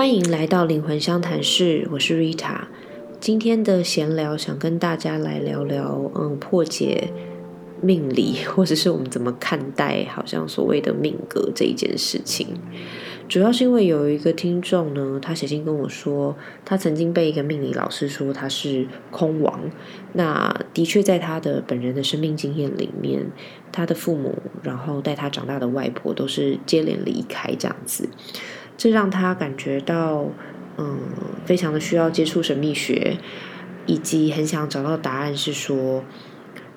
欢迎来到灵魂相谈室，我是 Rita。今天的闲聊，想跟大家来聊聊，嗯，破解命理，或者是我们怎么看待，好像所谓的命格这一件事情。主要是因为有一个听众呢，他写信跟我说，他曾经被一个命理老师说他是空王。那的确，在他的本人的生命经验里面，他的父母，然后带他长大的外婆，都是接连离开这样子。这让他感觉到，嗯，非常的需要接触神秘学，以及很想找到答案，是说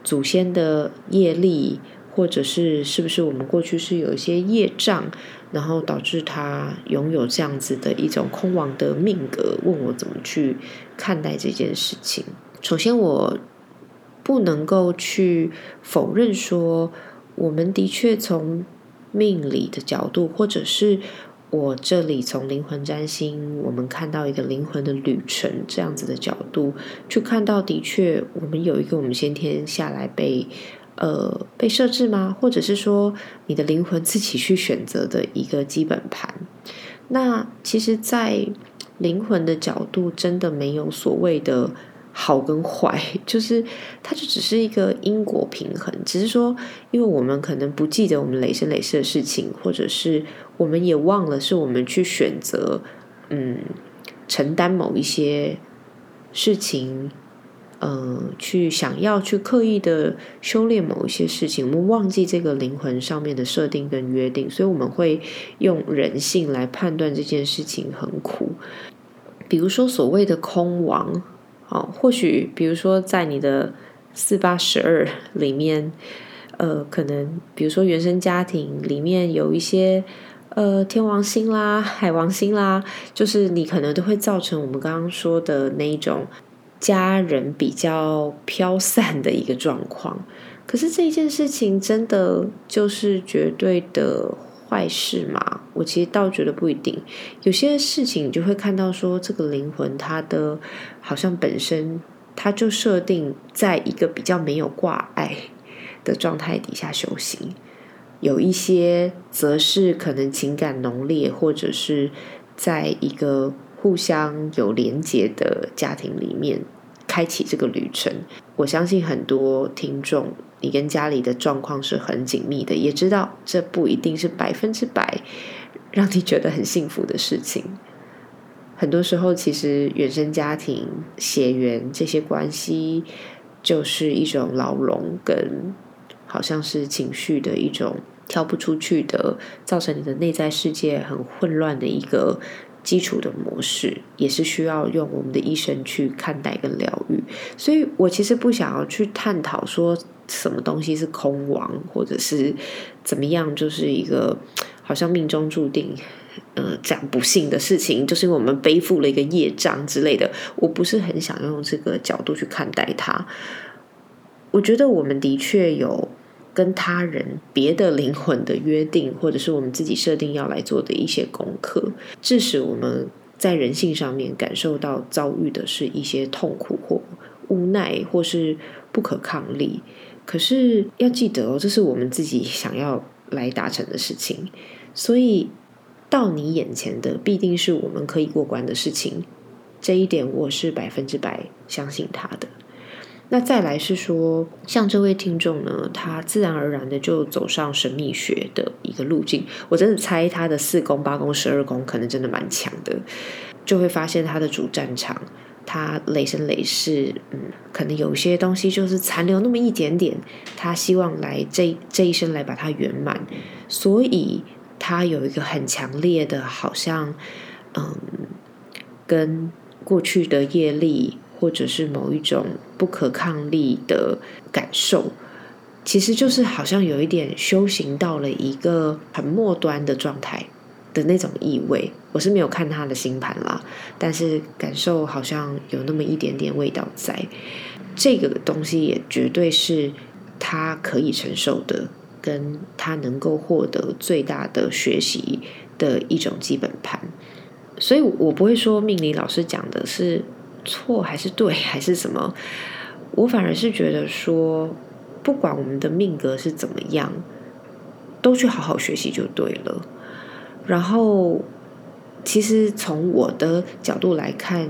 祖先的业力，或者是是不是我们过去是有一些业障，然后导致他拥有这样子的一种空亡的命格？问我怎么去看待这件事情。首先，我不能够去否认说，我们的确从命理的角度，或者是。我这里从灵魂占星，我们看到一个灵魂的旅程这样子的角度去看到，的确，我们有一个我们先天下来被呃被设置吗？或者是说你的灵魂自己去选择的一个基本盘？那其实，在灵魂的角度，真的没有所谓的。好跟坏，就是它就只是一个因果平衡，只是说，因为我们可能不记得我们累生累世的事情，或者是我们也忘了，是我们去选择，嗯，承担某一些事情，嗯，去想要去刻意的修炼某一些事情，我们忘记这个灵魂上面的设定跟约定，所以我们会用人性来判断这件事情很苦，比如说所谓的空亡。哦，或许比如说在你的四八十二里面，呃，可能比如说原生家庭里面有一些呃天王星啦、海王星啦，就是你可能都会造成我们刚刚说的那一种家人比较飘散的一个状况。可是这一件事情真的就是绝对的。坏事嘛，我其实倒觉得不一定。有些事情你就会看到说，这个灵魂它的好像本身它就设定在一个比较没有挂碍的状态底下修行。有一些则是可能情感浓烈，或者是在一个互相有连结的家庭里面开启这个旅程。我相信很多听众。你跟家里的状况是很紧密的，也知道这不一定是百分之百让你觉得很幸福的事情。很多时候，其实原生家庭、血缘这些关系，就是一种牢笼，跟好像是情绪的一种跳不出去的，造成你的内在世界很混乱的一个基础的模式，也是需要用我们的医生去看待跟疗愈。所以我其实不想要去探讨说。什么东西是空亡，或者是怎么样，就是一个好像命中注定，呃，这样不幸的事情，就是因为我们背负了一个业障之类的。我不是很想用这个角度去看待它。我觉得我们的确有跟他人、别的灵魂的约定，或者是我们自己设定要来做的一些功课，致使我们在人性上面感受到遭遇的是一些痛苦或无奈，或是不可抗力。可是要记得哦，这是我们自己想要来达成的事情，所以到你眼前的必定是我们可以过关的事情，这一点我是百分之百相信他的。那再来是说，像这位听众呢，他自然而然的就走上神秘学的一个路径，我真的猜他的四宫、八宫、十二宫可能真的蛮强的，就会发现他的主战场。他累生累世，嗯，可能有些东西就是残留那么一点点，他希望来这这一生来把它圆满，所以他有一个很强烈的，好像，嗯，跟过去的业力或者是某一种不可抗力的感受，其实就是好像有一点修行到了一个很末端的状态。的那种意味，我是没有看他的星盘啦，但是感受好像有那么一点点味道在。这个东西也绝对是他可以承受的，跟他能够获得最大的学习的一种基本盘。所以我不会说命理老师讲的是错还是对还是什么，我反而是觉得说，不管我们的命格是怎么样，都去好好学习就对了。然后其实从我的角度来看，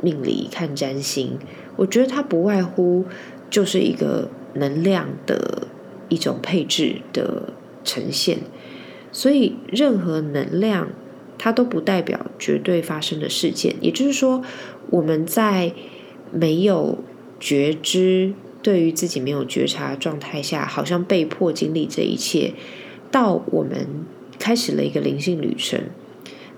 命理看占星，我觉得它不外乎就是一个能量的一种配置的呈现。所以，任何能量它都不代表绝对发生的事件。也就是说，我们在没有觉知、对于自己没有觉察的状态下，好像被迫经历这一切，到我们开始了一个灵性旅程。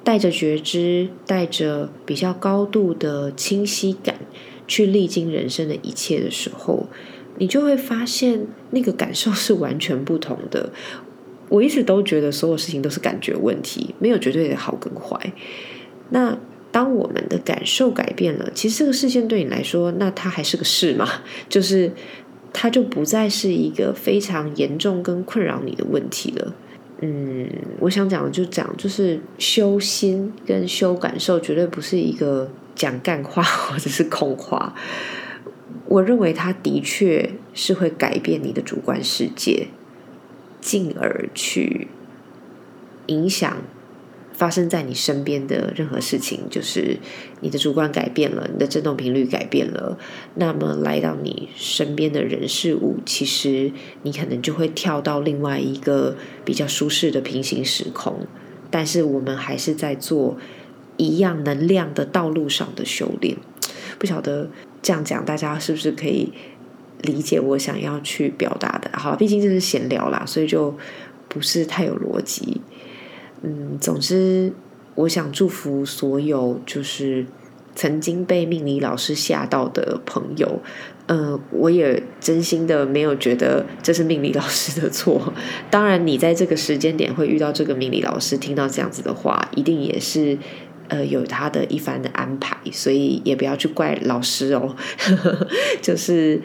带着觉知，带着比较高度的清晰感，去历经人生的一切的时候，你就会发现那个感受是完全不同的。我一直都觉得所有事情都是感觉问题，没有绝对的好跟坏。那当我们的感受改变了，其实这个事件对你来说，那它还是个事嘛？就是它就不再是一个非常严重跟困扰你的问题了。嗯，我想讲的就讲，就是修心跟修感受，绝对不是一个讲干话或者是空话。我认为它的确是会改变你的主观世界，进而去影响。发生在你身边的任何事情，就是你的主观改变了，你的振动频率改变了，那么来到你身边的人事物，其实你可能就会跳到另外一个比较舒适的平行时空。但是我们还是在做一样能量的道路上的修炼。不晓得这样讲，大家是不是可以理解我想要去表达的？好，毕竟这是闲聊啦，所以就不是太有逻辑。嗯，总之，我想祝福所有就是曾经被命理老师吓到的朋友。嗯，我也真心的没有觉得这是命理老师的错。当然，你在这个时间点会遇到这个命理老师，听到这样子的话，一定也是呃有他的一番的安排，所以也不要去怪老师哦。就是。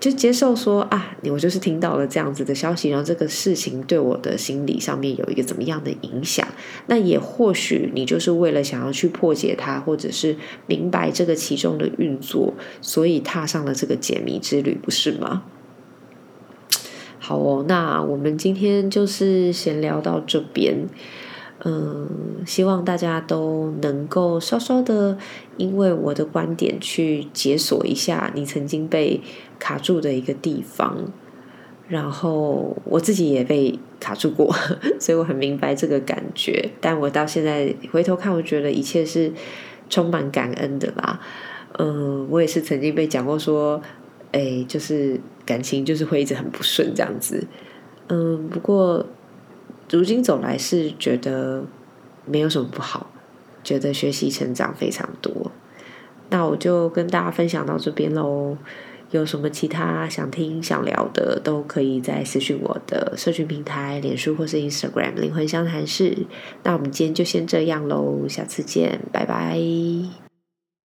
就接受说啊，我就是听到了这样子的消息，然后这个事情对我的心理上面有一个怎么样的影响？那也或许你就是为了想要去破解它，或者是明白这个其中的运作，所以踏上了这个解谜之旅，不是吗？好哦，那我们今天就是先聊到这边。嗯，希望大家都能够稍稍的，因为我的观点去解锁一下你曾经被卡住的一个地方。然后我自己也被卡住过，所以我很明白这个感觉。但我到现在回头看，我觉得一切是充满感恩的啦。嗯，我也是曾经被讲过说，哎，就是感情就是会一直很不顺这样子。嗯，不过。如今走来是觉得没有什么不好，觉得学习成长非常多。那我就跟大家分享到这边喽。有什么其他想听想聊的，都可以在私讯我的社群平台，脸书或是 Instagram 灵魂相谈室。那我们今天就先这样喽，下次见，拜拜。